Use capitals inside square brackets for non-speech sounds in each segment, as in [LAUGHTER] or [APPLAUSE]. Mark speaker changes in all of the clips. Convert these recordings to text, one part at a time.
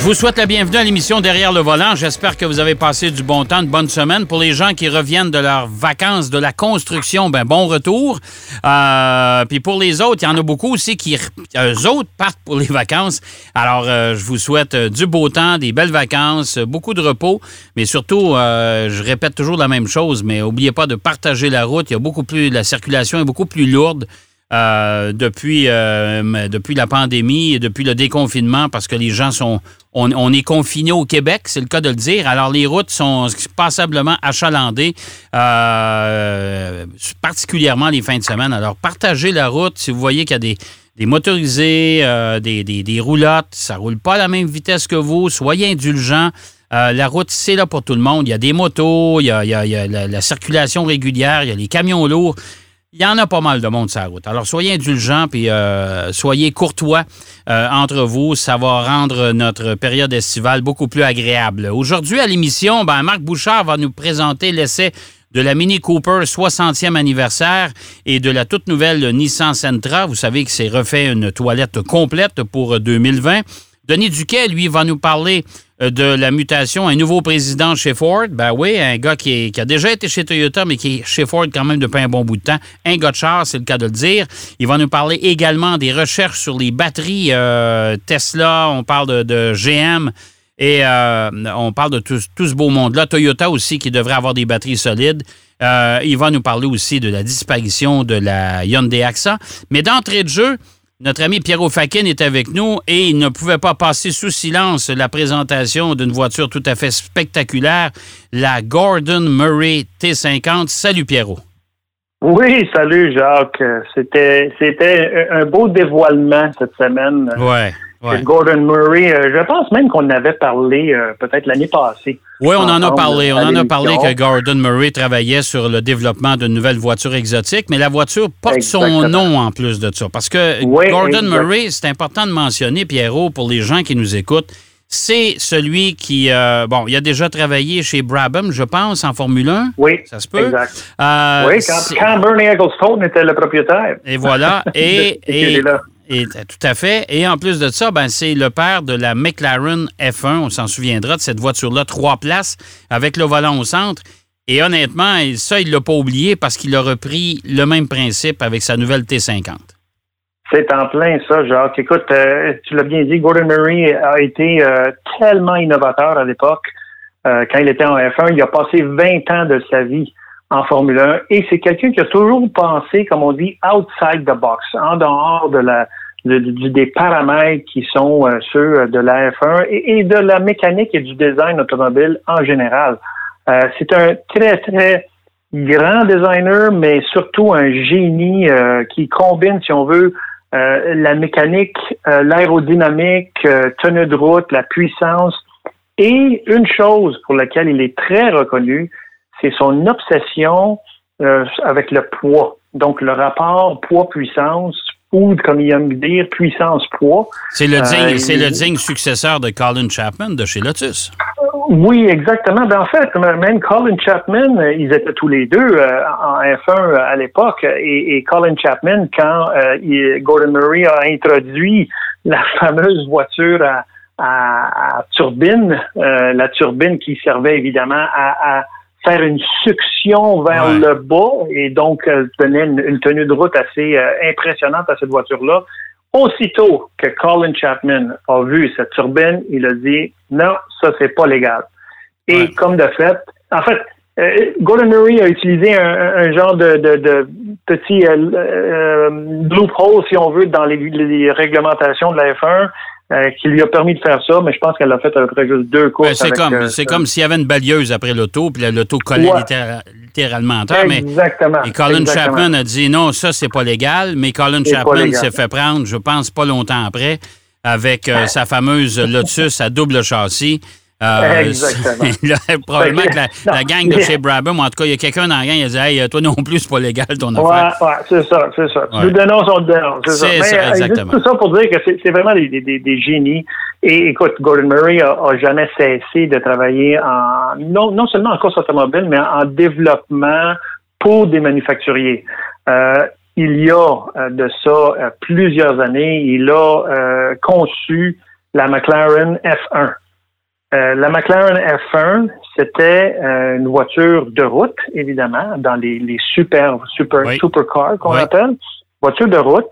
Speaker 1: Je vous souhaite la bienvenue à l'émission Derrière le volant. J'espère que vous avez passé du bon temps, de bonnes semaines. Pour les gens qui reviennent de leurs vacances de la construction, ben bon retour. Euh, puis pour les autres, il y en a beaucoup aussi qui, eux autres, partent pour les vacances. Alors, euh, je vous souhaite euh, du beau temps, des belles vacances, beaucoup de repos, mais surtout, je répète toujours la même chose, mais n'oubliez pas de partager la route. Il y a beaucoup plus, la circulation est beaucoup plus lourde. Depuis, depuis la pandémie et depuis le déconfinement parce que les gens sont. On, est confinés au Québec, c'est le cas de le dire. Alors, les routes sont passablement achalandées, euh, particulièrement les fins de semaine. Alors, partagez la route si vous voyez qu'il y a des, motorisés, euh, des, des, roulottes, ça roule pas à la même vitesse que vous. Soyez indulgents. Euh, la route, c'est là pour tout le monde. Il y a des motos, il y a, la circulation régulière, il y a les camions lourds. Il y en a pas mal de monde sur la route. Alors, soyez indulgents puis euh, soyez courtois euh, entre vous. Ça va rendre notre période estivale beaucoup plus agréable. Aujourd'hui, à l'émission, ben, Marc Bouchard va nous présenter l'essai de la Mini Cooper 60e anniversaire et de la toute nouvelle Nissan Sentra. Vous savez que c'est refait une toilette complète pour 2020. Denis Duquet, lui, va nous parler de la mutation, un nouveau président chez Ford. Ben oui, un gars qui, a déjà été chez Toyota, mais qui est chez Ford quand même depuis un bon bout de temps. Un gars de char, c'est le cas de le dire. Il va nous parler également des recherches sur les batteries euh, Tesla. On parle de, GM. Et euh, on parle de tout, ce beau monde-là. Toyota aussi, qui devrait avoir des batteries solides. Euh, il va nous parler aussi de la disparition de la Hyundai Accent. Mais d'entrée de jeu, notre ami Pierrot Fakin est avec nous et il ne pouvait pas passer sous silence la présentation d'une voiture tout à fait spectaculaire, la Gordon Murray T50. Salut Pierrot.
Speaker 2: Oui, salut Jacques. C'était c'était un beau dévoilement cette semaine.
Speaker 1: Ouais.
Speaker 2: Gordon Murray, euh, je pense même qu'on en avait parlé euh, peut-être l'année passée.
Speaker 1: Oui, on en a parlé. On en a parlé que Gordon Murray travaillait sur le développement d'une nouvelle voiture exotique, mais la voiture porte son nom en plus de ça. Parce que
Speaker 2: Oui,
Speaker 1: Gordon
Speaker 2: exact.
Speaker 1: Murray, c'est important de mentionner, Pierrot, pour les gens qui nous écoutent, c'est celui qui, euh, bon, il a déjà travaillé chez Brabham, je pense, en Formule 1.
Speaker 2: Oui,
Speaker 1: Ça se peut.
Speaker 2: exact. Oui, quand, Bernie Ecclestone était le propriétaire.
Speaker 1: Et voilà. [LAUGHS] Et,
Speaker 2: Il
Speaker 1: et,
Speaker 2: est là.
Speaker 1: Et- tout à fait. Et en plus de ça, ben, c'est le père de la McLaren F1. On s'en souviendra de cette voiture-là, trois places, avec le volant au centre. Et honnêtement, ça, il ne l'a pas oublié parce qu'il a repris le même principe avec sa nouvelle T50.
Speaker 2: C'est en plein ça, Jacques. Écoute, euh, tu l'as bien dit, Gordon Murray a été euh, tellement innovateur à l'époque. Euh, quand il était en F1, il a passé 20 ans de sa vie en Formule 1 et c'est quelqu'un qui a toujours pensé, comme on dit, outside the box, en dehors de la de- des paramètres qui sont euh, ceux de la F1 et, de la mécanique et du design automobile en général. Euh, c'est un très, très grand designer, mais surtout un génie euh, qui combine, si on veut, euh, la mécanique, euh, l'aérodynamique, euh, tenue de route, la puissance. Et une chose pour laquelle il est très reconnu, c'est son obsession euh, avec le poids. Donc le rapport poids-puissance, ou comme il aime dire, puissance-poids.
Speaker 1: C'est le,
Speaker 2: Euh,
Speaker 1: digne, c'est
Speaker 2: il-
Speaker 1: le digne successeur de Colin Chapman de chez Lotus.
Speaker 2: Oui, exactement. Ben, en fait, même Colin Chapman, euh, ils étaient tous les deux euh, en F1 à l'époque. Et, et Colin Chapman, quand euh, il- Gordon Murray a introduit la [LAUGHS] fameuse voiture à, à- à turbine, euh, la turbine qui servait évidemment à, à faire une succion vers
Speaker 1: Ouais.
Speaker 2: le bas et donc euh, donnait une, une tenue de route assez euh, impressionnante à cette voiture-là. Aussitôt que Colin Chapman a vu cette turbine, il a dit non, ça c'est pas légal. Et
Speaker 1: Ouais.
Speaker 2: comme de fait, en fait, euh, Gordon Murray a utilisé un, un- un genre de, de, de petit euh, euh, loophole, si on veut, dans les, les réglementations de la F1 euh, qui lui a permis de faire ça, mais je pense qu'elle a fait à peu près juste deux courses.
Speaker 1: Ben, c'est comme,
Speaker 2: euh,
Speaker 1: c'est comme s'il y avait une balieuse après l'auto, puis l'auto collait
Speaker 2: Ouais.
Speaker 1: littéralement en terre, mais
Speaker 2: Exactement.
Speaker 1: Et Colin
Speaker 2: exactement.
Speaker 1: Chapman a dit non, ça, c'est pas légal. Mais Colin Chapman s'est fait prendre, je pense, pas longtemps après, avec euh, sa fameuse Lotus à double châssis. Euh, [LAUGHS]
Speaker 2: Exactement. [LAUGHS]
Speaker 1: là, probablement que
Speaker 2: que-
Speaker 1: la, gang de chez Brabham, en tout cas, il y a quelqu'un dans la gang, il a dit Hey, toi non plus, c'est pas légal ton affaire.
Speaker 2: ouais, c'est ça, c'est ça.
Speaker 1: Ouais.
Speaker 2: Nous dénonces, on te dénonce, c'est ça.
Speaker 1: C'est
Speaker 2: Mais
Speaker 1: ça,
Speaker 2: euh,
Speaker 1: exactement.
Speaker 2: tout ça pour dire que c'est vraiment des, des, génies. Et écoute, Gordon Murray a, a jamais cessé de travailler en non, non seulement en course automobile, mais en développement pour des manufacturiers. Euh, il y a euh, de ça euh, plusieurs années, il a euh, conçu la McLaren F1. Euh, la McLaren F1, c'était euh, une voiture de route, évidemment, dans les, les super, super,
Speaker 1: Oui.
Speaker 2: supercars qu'on
Speaker 1: Oui.
Speaker 2: appelle, voiture de route.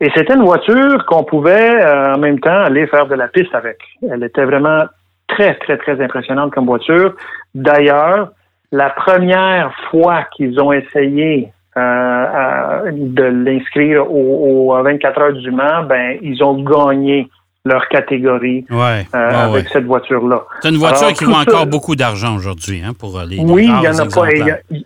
Speaker 2: Et c'était une voiture qu'on pouvait euh, en même temps aller faire de la piste avec. Elle était vraiment très, très, très impressionnante comme voiture. D'ailleurs, la première fois qu'ils ont essayé euh, à- de l'inscrire au, au 24 heures du Mans, ben ils ont gagné leur catégorie
Speaker 1: Ouais,
Speaker 2: euh,
Speaker 1: ouais.
Speaker 2: avec cette voiture-là.
Speaker 1: C'est une voiture
Speaker 2: Alors,
Speaker 1: qui vaut encore beaucoup d'argent aujourd'hui hein, pour euh, les,
Speaker 2: Oui, il
Speaker 1: rares
Speaker 2: y en a pas. y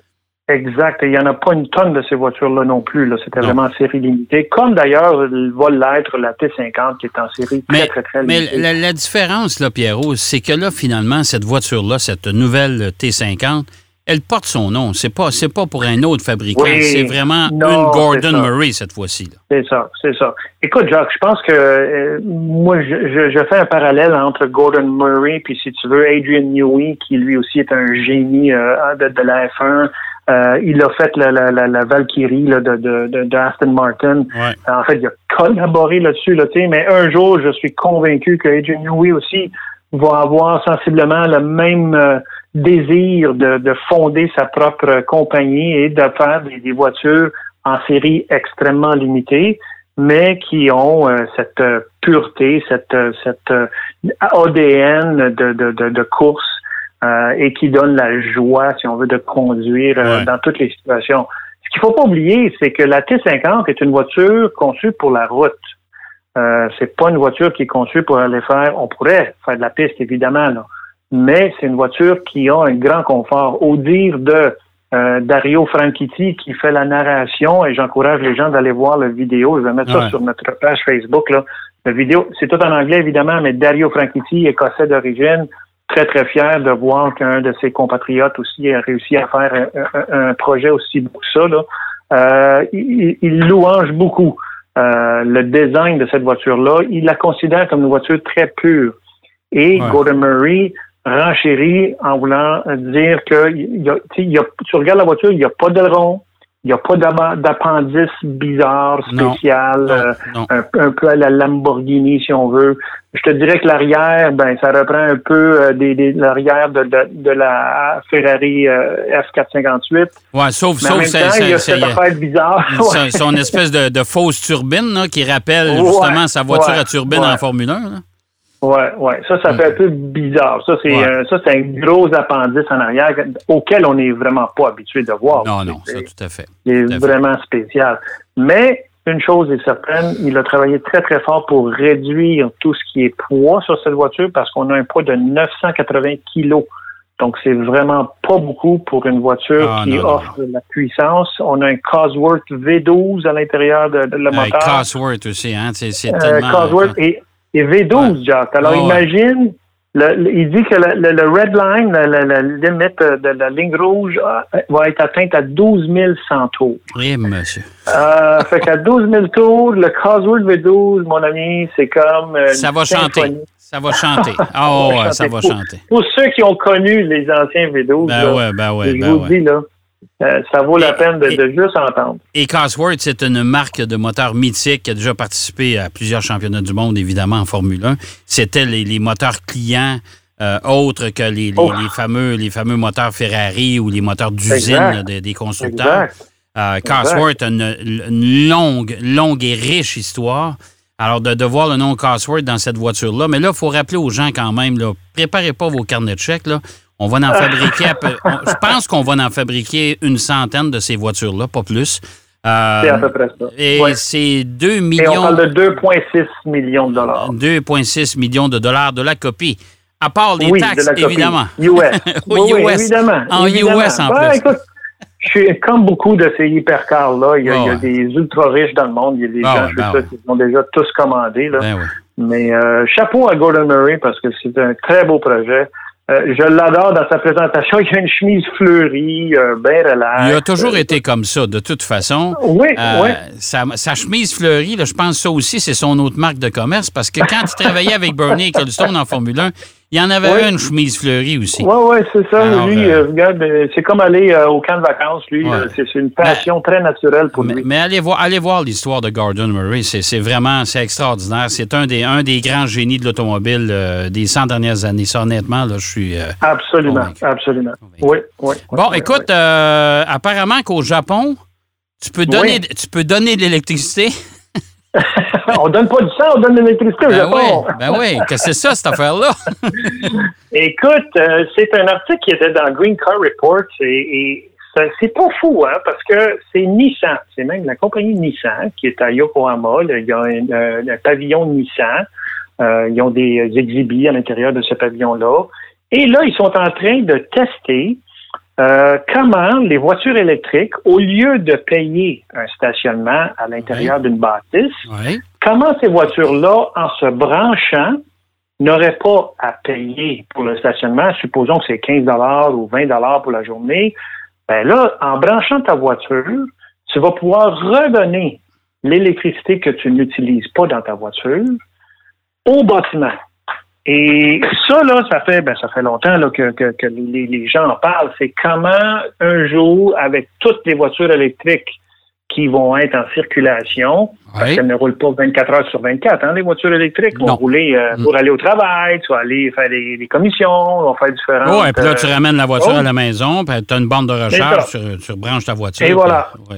Speaker 2: exact. Il n'y en a pas une tonne de ces voitures-là non plus. Là. C'était vraiment en série limitée. Comme d'ailleurs va l'être la T50 qui est en série très,
Speaker 1: Mais,
Speaker 2: très, très
Speaker 1: mais
Speaker 2: limitée.
Speaker 1: la, la différence, là, Pierrot, c'est que là, finalement, cette voiture-là, cette nouvelle T50, elle porte son nom. C'est pas, c'est pas pour un autre fabricant.
Speaker 2: Oui.
Speaker 1: c'est vraiment
Speaker 2: Non,
Speaker 1: une Gordon. Murray cette fois-ci.
Speaker 2: C'est ça, c'est ça. Écoute, Jacques, je pense que euh, moi, je, je, je fais un parallèle entre Gordon Murray puis, si tu veux, Adrian Newey, qui lui aussi est un génie euh, de, de la F1. Euh, il a fait la, la, la, la Valkyrie là, de, de, Aston Martin.
Speaker 1: Ouais.
Speaker 2: En fait, il a collaboré là-dessus, là, tu sais, mais un jour, je suis convaincu que Adrian Newey aussi va avoir sensiblement le même désir de, de fonder sa propre compagnie et de faire des, des voitures en série extrêmement limitée, mais qui ont euh, cette euh, pureté, cette, euh, cette euh, ADN de, de, de, de course euh, et qui donne la joie, si on veut, de conduire euh,
Speaker 1: Ouais.
Speaker 2: dans toutes les situations. Ce qu'il faut pas oublier, c'est que la T50 est une voiture conçue pour la route. Euh, c'est pas une voiture qui est conçue pour aller faire. On pourrait faire de la piste, évidemment, là. Mais c'est une voiture qui a un grand confort. Au dire de euh, Dario Franchitti qui fait la narration, et j'encourage les gens d'aller voir la vidéo. Je vais mettre
Speaker 1: Ouais.
Speaker 2: ça sur notre page Facebook. Là. La vidéo, c'est tout en anglais, évidemment, mais Dario Franchitti, écossais d'origine, très, très fier de voir qu'un de ses compatriotes aussi a réussi à faire un, un- un projet aussi beau que ça. Là. Euh, il, il louange beaucoup euh, le design de cette voiture-là. Il la considère comme une voiture très pure. Et
Speaker 1: Ouais.
Speaker 2: Gordon Murray renchérit en voulant dire que il y a, tu sais, il y a- tu regardes la voiture, il n'y a pas d'aileron, il n'y a pas d'appendice bizarre, spécial,
Speaker 1: Non,
Speaker 2: euh,
Speaker 1: non.
Speaker 2: un, un peu à la Lamborghini, si on veut. Je te dirais que l'arrière, ben, ça reprend un peu euh, des, des- l'arrière de, de, de la Ferrari euh, F458.
Speaker 1: Ouais, sauf,
Speaker 2: Mais
Speaker 1: sauf
Speaker 2: temps, il y a
Speaker 1: c'est-
Speaker 2: cette
Speaker 1: c'est-
Speaker 2: affaire bizarre. [LAUGHS]
Speaker 1: son, son espèce de, de fausse turbine là, qui rappelle
Speaker 2: Ouais,
Speaker 1: justement sa voiture
Speaker 2: ouais,
Speaker 1: à turbine
Speaker 2: ouais.
Speaker 1: en Formule 1. là.
Speaker 2: Ouais, ouais. Ça, ça fait un peu bizarre. Ça, c'est
Speaker 1: Ouais.
Speaker 2: euh, ça, c'est un gros appendice en arrière auquel on n'est vraiment pas habitué de voir.
Speaker 1: Non, non,
Speaker 2: C'est-
Speaker 1: ça tout à fait.
Speaker 2: Il
Speaker 1: Tout à
Speaker 2: est
Speaker 1: fait.
Speaker 2: vraiment spécial. Mais une chose est certaine, il a travaillé très, très fort pour réduire tout ce qui est poids sur cette voiture parce qu'on a un poids de 980 kilos. Donc, c'est vraiment pas beaucoup pour une voiture
Speaker 1: Ah,
Speaker 2: qui
Speaker 1: non, non,
Speaker 2: offre la puissance. On a un Cosworth V12 à l'intérieur de, de le
Speaker 1: Euh,
Speaker 2: moteur.
Speaker 1: Cosworth aussi, hein, c'est c'est
Speaker 2: Euh,
Speaker 1: tellement...
Speaker 2: Cosworth et, et V12,
Speaker 1: Ouais.
Speaker 2: Jack. Alors,
Speaker 1: ouais.
Speaker 2: imagine, le- le- il dit que le, red line, la, limite de la ligne rouge, euh, va être atteinte à 12 100 tours.
Speaker 1: Oui, monsieur.
Speaker 2: Euh, fait qu'à 12 000 tours, le Cosworth V12, mon ami, c'est comme.
Speaker 1: Ça va chanter. Ça va chanter. [LAUGHS] Ah oh,
Speaker 2: va
Speaker 1: ça va
Speaker 2: Pour-
Speaker 1: chanter.
Speaker 2: Pour ceux qui ont connu les anciens V12,
Speaker 1: Ben
Speaker 2: là,
Speaker 1: ouais, ben ouais,
Speaker 2: je
Speaker 1: ben
Speaker 2: vous
Speaker 1: ouais.
Speaker 2: dis, là, euh, ça vaut la peine de,
Speaker 1: et-
Speaker 2: de juste entendre.
Speaker 1: Et Cosworth, c'est une marque de moteur mythique qui a déjà participé à plusieurs championnats du monde, évidemment, en Formule 1. C'était les, les moteurs clients euh, autres que les, les-
Speaker 2: Oh.
Speaker 1: les fameux, les fameux moteurs Ferrari ou les moteurs d'usine des constructeurs. Euh, Cosworth a une, une longue, longue et riche histoire. Alors, de, de voir le nom Cosworth dans cette voiture-là, mais là, il faut rappeler aux gens quand même, là, préparez pas vos carnets de chèques. Là. On va en fabriquer, à peu- on- je pense qu'on va en fabriquer une centaine de ces voitures-là, pas plus. Euh,
Speaker 2: C'est à peu près ça.
Speaker 1: et
Speaker 2: Ouais.
Speaker 1: c'est 2
Speaker 2: Et on
Speaker 1: millions,
Speaker 2: parle de 2,6 millions de dollars.
Speaker 1: 2,6 millions de dollars de la copie. À part les
Speaker 2: oui,
Speaker 1: taxes,
Speaker 2: de la copie.
Speaker 1: évidemment.
Speaker 2: US. [LAUGHS]
Speaker 1: Oui, US.
Speaker 2: évidemment.
Speaker 1: En
Speaker 2: évidemment.
Speaker 1: US en
Speaker 2: Ben,
Speaker 1: plus.
Speaker 2: écoute, je suis comme beaucoup de ces hypercars-là. Il y a,
Speaker 1: Ah
Speaker 2: il y a
Speaker 1: ouais.
Speaker 2: des ultra riches dans le monde. Il y a des
Speaker 1: Ah
Speaker 2: gens, je suis
Speaker 1: ben ouais.
Speaker 2: qui ont déjà tous commandé. Là.
Speaker 1: Ben.
Speaker 2: Mais euh, chapeau à Gordon Murray parce que c'est un très beau projet. Euh, je l'adore dans sa présentation. Il a une chemise fleurie, euh, bien relax.
Speaker 1: Il a toujours été comme ça, de toute façon.
Speaker 2: Oui,
Speaker 1: Euh,
Speaker 2: oui.
Speaker 1: sa, sa chemise fleurie, là, je pense que ça aussi, c'est son autre marque de commerce parce que quand il travaillait avec Bernie Ecclestone en Formule 1, il y en avait une chemise fleurie aussi.
Speaker 2: Oui, oui, c'est ça.
Speaker 1: Alors,
Speaker 2: lui,
Speaker 1: euh,
Speaker 2: euh, regarde, c'est comme aller euh, au camp de vacances. Lui,
Speaker 1: Ouais.
Speaker 2: c'est une passion très naturelle pour
Speaker 1: Mais,
Speaker 2: lui.
Speaker 1: mais allez voir, allez voir l'histoire de Gordon Murray. C'est vraiment c'est extraordinaire. C'est un des, un des grands génies de l'automobile euh, des 100 dernières années. Ça, honnêtement, là, je suis.
Speaker 2: Absolument,
Speaker 1: Convaincu.
Speaker 2: absolument.
Speaker 1: Convaincu.
Speaker 2: Oui, oui.
Speaker 1: Bon,
Speaker 2: oui,
Speaker 1: écoute,
Speaker 2: oui.
Speaker 1: apparemment qu'au Japon, tu peux donner, tu peux donner de l'électricité. [LAUGHS] [LAUGHS]
Speaker 2: on donne pas du sang, on donne de l'électricité au
Speaker 1: Ben
Speaker 2: Japon.
Speaker 1: oui, ben oui. Qu'est-ce que c'est ça, cette affaire-là? [LAUGHS]
Speaker 2: Écoute, euh, c'est un article qui était dans Green Car Report et, et c'est pas fou, hein, parce que c'est Nissan, c'est même la compagnie Nissan qui est à Yokohama. là, il y a un, euh, un pavillon Nissan. Euh, ils ont des exhibits à l'intérieur de ce pavillon-là. Et là, ils sont en train de tester euh, comment les voitures électriques, au lieu de payer un stationnement à l'intérieur d'une bâtisse,
Speaker 1: Oui.
Speaker 2: comment ces voitures-là, en se branchant, n'auraient pas à payer pour le stationnement, supposons que c'est 15 ou 20 pour la journée, ben là, en branchant ta voiture, tu vas pouvoir redonner l'électricité que tu n'utilises pas dans ta voiture au bâtiment. Et ça, là, ça fait, ben, ça fait longtemps là, que, que, que les, les gens en parlent. C'est comment un jour, avec toutes les voitures électriques qui vont être en circulation, parce
Speaker 1: Oui.
Speaker 2: qu'elles ne roulent pas 24 heures sur 24, hein, les voitures électriques vont
Speaker 1: Non.
Speaker 2: rouler euh,
Speaker 1: Mm.
Speaker 2: pour aller au travail, tu vas aller faire des, des commissions, vont faire différentes...
Speaker 1: Oh, et puis là, tu
Speaker 2: euh,
Speaker 1: ramènes la voiture
Speaker 2: oh.
Speaker 1: à la maison, puis tu as une bande de recharge, tu, tu rebranches ta voiture.
Speaker 2: Et voilà.
Speaker 1: puis- oui.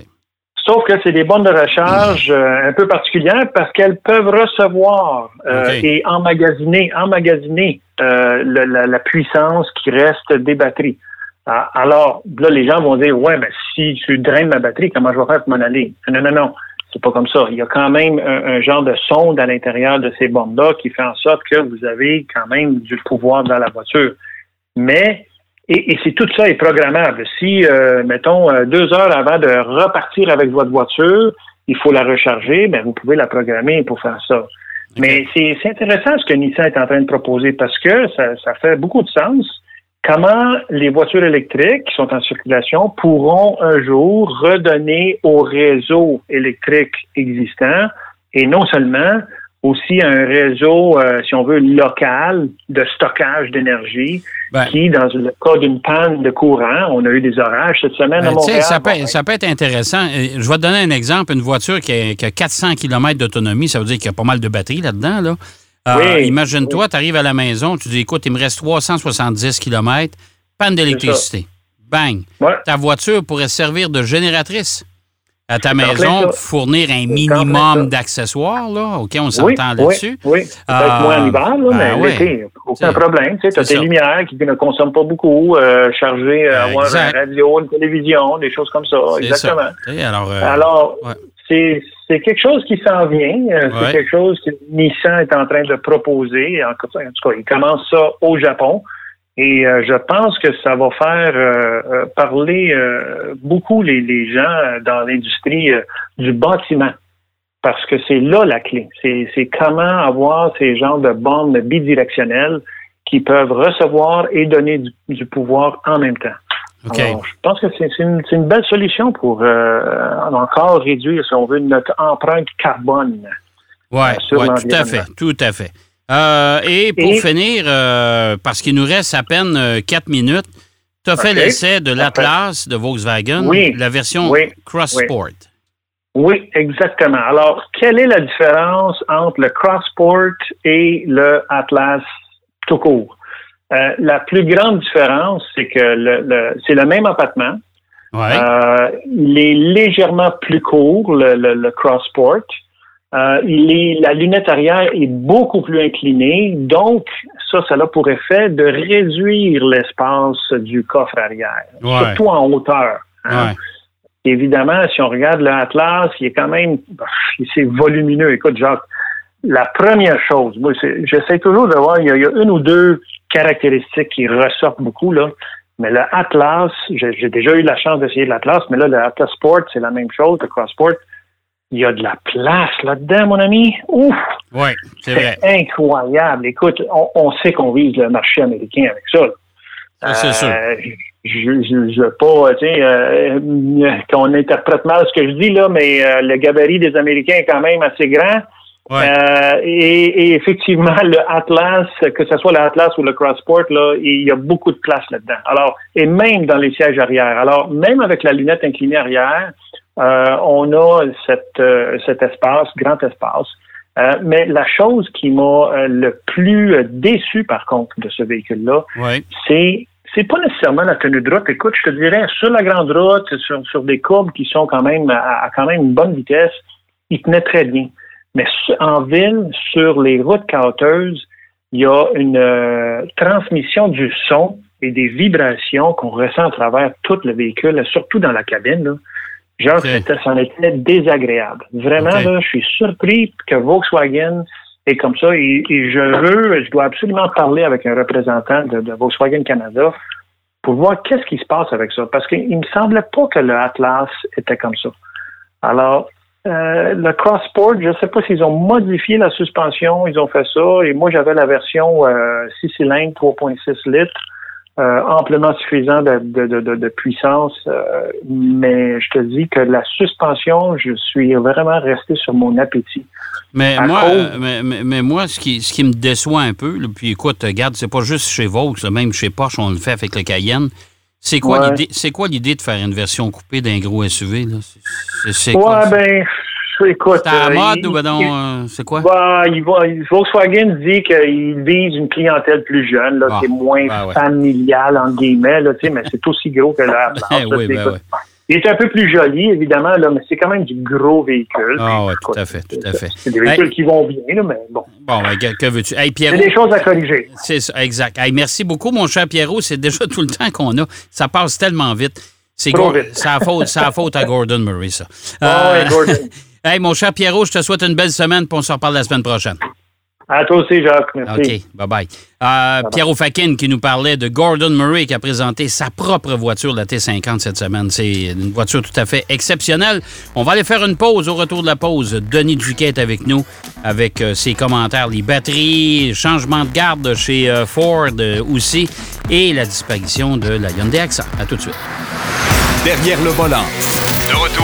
Speaker 2: Sauf que c'est des bornes de recharge euh, un peu particulières parce qu'elles peuvent recevoir euh, et emmagasiner, emmagasiner euh, le- la, la puissance qui reste des batteries. Ah, Alors, là, les gens vont dire, ouais, mais si tu draines ma batterie, comment je vais faire pour m'en aller? Non, non, non. C'est pas comme ça. Il y a quand même un, un genre de sonde à l'intérieur de ces bornes-là qui fait en sorte que vous avez quand même du pouvoir dans la voiture. Mais et, et c'est tout ça est programmable. Si, euh, mettons, euh, deux heures avant de repartir avec votre voiture, il faut la recharger, ben vous pouvez la programmer pour faire ça. Mais c'est c'est intéressant ce que Nissan est en train de proposer parce que ça, ça fait beaucoup de sens. Comment les voitures électriques qui sont en circulation pourront un jour redonner au réseau électrique existant et non seulement aussi un réseau, euh, si on veut, local de stockage d'énergie
Speaker 1: Ben,
Speaker 2: qui, dans le cas d'une panne de courant, on a eu des orages cette semaine
Speaker 1: Ben,
Speaker 2: à
Speaker 1: sais,
Speaker 2: Montréal.
Speaker 1: ça, peut,
Speaker 2: ben,
Speaker 1: ça peut être intéressant. Euh, Je vais te donner un exemple. Une voiture qui a, qui a 400 km d'autonomie, ça veut dire qu'il y a pas mal de batterie là-dedans. Là. Euh,
Speaker 2: Oui,
Speaker 1: Imagine-toi, tu arrives à la maison, tu dis, écoute, il me reste 370 km, panne d'électricité. Bang.
Speaker 2: ouais.
Speaker 1: Ta voiture pourrait servir de génératrice à ta maison, fournir un minimum d'accessoires. Là? OK, on
Speaker 2: Oui,
Speaker 1: s'entend
Speaker 2: oui,
Speaker 1: là-dessus.
Speaker 2: oui. Peut-être
Speaker 1: Ah,
Speaker 2: moins en hiver, là,
Speaker 1: ben
Speaker 2: mais
Speaker 1: oui.
Speaker 2: l'été, aucun problème. Tu sais, as tes
Speaker 1: ça.
Speaker 2: lumières qui ne consomment pas beaucoup, euh, charger, euh, avoir une radio, une télévision, des choses comme ça. Exactement.
Speaker 1: ça. Alors, euh,
Speaker 2: Alors,
Speaker 1: ouais.
Speaker 2: c'est c'est quelque chose qui s'en vient. euh,
Speaker 1: Ouais.
Speaker 2: C'est quelque chose que Nissan est en train de proposer. En tout cas, il commence ça au Japon. Et euh, je pense que ça va faire euh, euh, parler euh, beaucoup les, les gens dans l'industrie euh, du bâtiment. Parce que c'est là la clé. C'est comment avoir ces genres de bornes bidirectionnelles qui peuvent recevoir et donner du, du pouvoir en même temps.
Speaker 1: OK.
Speaker 2: Alors, je pense que c'est une, une belle solution pour euh, encore réduire, si on veut, notre empreinte carbone.
Speaker 1: Oui, ouais, tout à fait, tout à fait. Euh, et pour
Speaker 2: Et-
Speaker 1: finir, euh, parce qu'il nous reste à peine euh, quatre minutes, tu as fait l'essai de l'Atlas de Volkswagen,
Speaker 2: Oui.
Speaker 1: la version
Speaker 2: Oui.
Speaker 1: Cross
Speaker 2: Oui. Exactement. Alors, quelle est la différence entre le Crossport et le Atlas tout court? Euh, la plus grande différence, c'est que le, le- c'est le même empattement.
Speaker 1: Ouais.
Speaker 2: Euh, il est légèrement plus court, le, le, le Crossport. Euh, il est, la lunette arrière est beaucoup plus inclinée, donc ça, ça a pour effet de réduire l'espace du coffre arrière,
Speaker 1: Ouais.
Speaker 2: surtout en hauteur. hein.
Speaker 1: Ouais.
Speaker 2: Évidemment, si on regarde l'Atlas, il est quand même, c'est volumineux. Écoute, Jacques, la première chose, moi, j'essaie toujours de voir, il y, a, il y a une ou deux caractéristiques qui ressortent beaucoup, là. Mais le Atlas, j'ai déjà eu la chance d'essayer l'Atlas, mais là, le Atlas Sport, c'est la même chose, le Cross Sport. Il y a de la place là-dedans, mon ami. Ouf!
Speaker 1: Oui, c'est vrai.
Speaker 2: incroyable. Écoute, on, on sait qu'on vise le marché américain avec ça.
Speaker 1: C'est sûr.
Speaker 2: Euh, je je, je veux pas, tu sais, euh, qu'on interprète mal ce que je dis là, mais euh, le gabarit des Américains est quand même assez grand.
Speaker 1: Ouais.
Speaker 2: Et, et effectivement, le Atlas, que ce soit le Atlas ou le Crossport, là, il y a beaucoup de place là-dedans. Alors, et même dans les sièges arrière. Alors, même avec la lunette inclinée arrière, euh, on a cette, euh, cet espace, grand espace. Euh, mais la chose qui m'a euh, le plus déçu, par contre, de ce véhicule-là,
Speaker 1: Oui.
Speaker 2: c'est c'est pas nécessairement la tenue de route. Écoute, je te dirais, sur la grande route, sur, sur des courbes qui sont quand même à, à quand même une bonne vitesse, il tenait très bien. Mais en ville, sur les routes cauteuses, il y a une euh, transmission du son et des vibrations qu'on ressent à travers tout le véhicule, surtout dans la cabine. Là. Genre,
Speaker 1: Ok.
Speaker 2: c'était, c'en était désagréable. Vraiment, là, je suis surpris que Volkswagen est comme ça. Et, et je veux, je dois absolument parler avec un représentant de, de Volkswagen Canada pour voir qu'est-ce qui se passe avec ça. Parce qu'il me semblait pas que le Atlas était comme ça. Alors, euh, le Crossport, je ne sais pas s'ils ont modifié la suspension, ils ont fait ça. Et moi, j'avais la version euh, 6 cylindres, 3.6 litres, euh, amplement suffisant de, de, de, de- puissance. euh, mais je te dis que la suspension, je suis vraiment resté sur mon appétit.
Speaker 1: Mais
Speaker 2: À
Speaker 1: moi,
Speaker 2: cause-
Speaker 1: euh, mais, mais- mais moi, ce qui, ce qui me déçoit un peu, là, puis écoute, regarde, c'est pas juste chez Vaux, même chez Porsche, on le fait avec le Cayenne. C'est quoi
Speaker 2: Ouais.
Speaker 1: l'idée? C'est quoi l'idée de faire une version coupée d'un gros SUV? Là? C'est-
Speaker 2: Ouais, ben, écoute.
Speaker 1: c'est à la
Speaker 2: euh,
Speaker 1: mode
Speaker 2: il-
Speaker 1: ou ben non, euh, c'est quoi?
Speaker 2: Bah, il va, Volkswagen dit qu'il vise une clientèle plus jeune, là,
Speaker 1: Ah,
Speaker 2: qui est moins
Speaker 1: ben ouais.
Speaker 2: entre guillemets, là, mais c'est aussi gros que la [LAUGHS]
Speaker 1: Eh oui, ben ouais.
Speaker 2: Il est un peu plus joli, évidemment, là, mais c'est quand même du gros véhicule.
Speaker 1: Ah ouais, tout à fait, tout à fait.
Speaker 2: C'est des véhicules
Speaker 1: Hey.
Speaker 2: qui vont bien, là, mais bon.
Speaker 1: Bon, ben, que, que veux-tu? Hey,
Speaker 2: Il y
Speaker 1: Pierrot,
Speaker 2: a des choses à corriger.
Speaker 1: c'est ça, exact. Hey, merci beaucoup, mon cher Pierrot. C'est déjà tout le temps qu'on a. Ça passe tellement vite. C'est c'est la faute, c'est faute à Gordon Murray, ça.
Speaker 2: Ah
Speaker 1: Euh,
Speaker 2: ouais, Gordon. [LAUGHS]
Speaker 1: hey, mon cher Pierrot, je te souhaite une belle semaine, puis on se reparle la semaine prochaine.
Speaker 2: À toi aussi, Jacques. Merci.
Speaker 1: OK, bye-bye. Euh, Pierrot Fakin qui nous parlait de Gordon Murray qui a présenté sa propre voiture, la T50, cette semaine. C'est une voiture tout à fait exceptionnelle. On va aller faire une pause. Au retour de la pause, Denis Duquet est avec nous avec euh, ses commentaires, les batteries, changement de garde chez euh, Ford euh, aussi et la disparition de la Hyundai Accent. À tout de suite.
Speaker 3: Derrière le volant.
Speaker 4: De retour